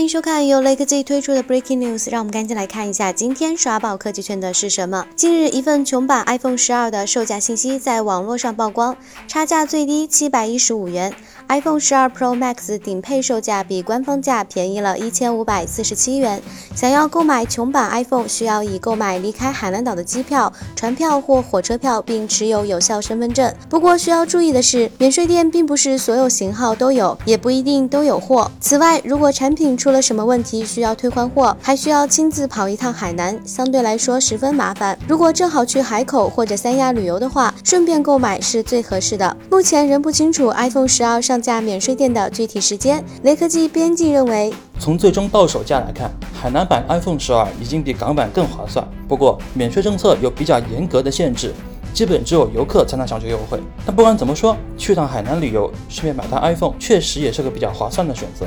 欢迎收看由雷科技推出的 Breaking News，让我们赶紧来看一下今天刷爆科技圈的是什么。近日，一份穷版 iPhone 十二的售价信息在网络上曝光，差价最低七百一十五元。iPhone 十二 Pro Max 顶配售价比官方价便宜了一千五百四十七元。想要购买穷版 iPhone，需要以购买离开海南岛的机票、船票或火车票，并持有有效身份证。不过需要注意的是，免税店并不是所有型号都有，也不一定都有货。此外，如果产品出了什么问题需要退换货，还需要亲自跑一趟海南，相对来说十分麻烦。如果正好去海口或者三亚旅游的话，顺便购买是最合适的。目前仍不清楚 iPhone 十二上价免税店的具体时间。雷科技编辑认为，从最终到手价来看，海南版 iPhone 十二已经比港版更划算。不过，免税政策有比较严格的限制。基本只有游客才能享受优惠。但不管怎么说，去趟海南旅游，顺便买台 iPhone，确实也是个比较划算的选择。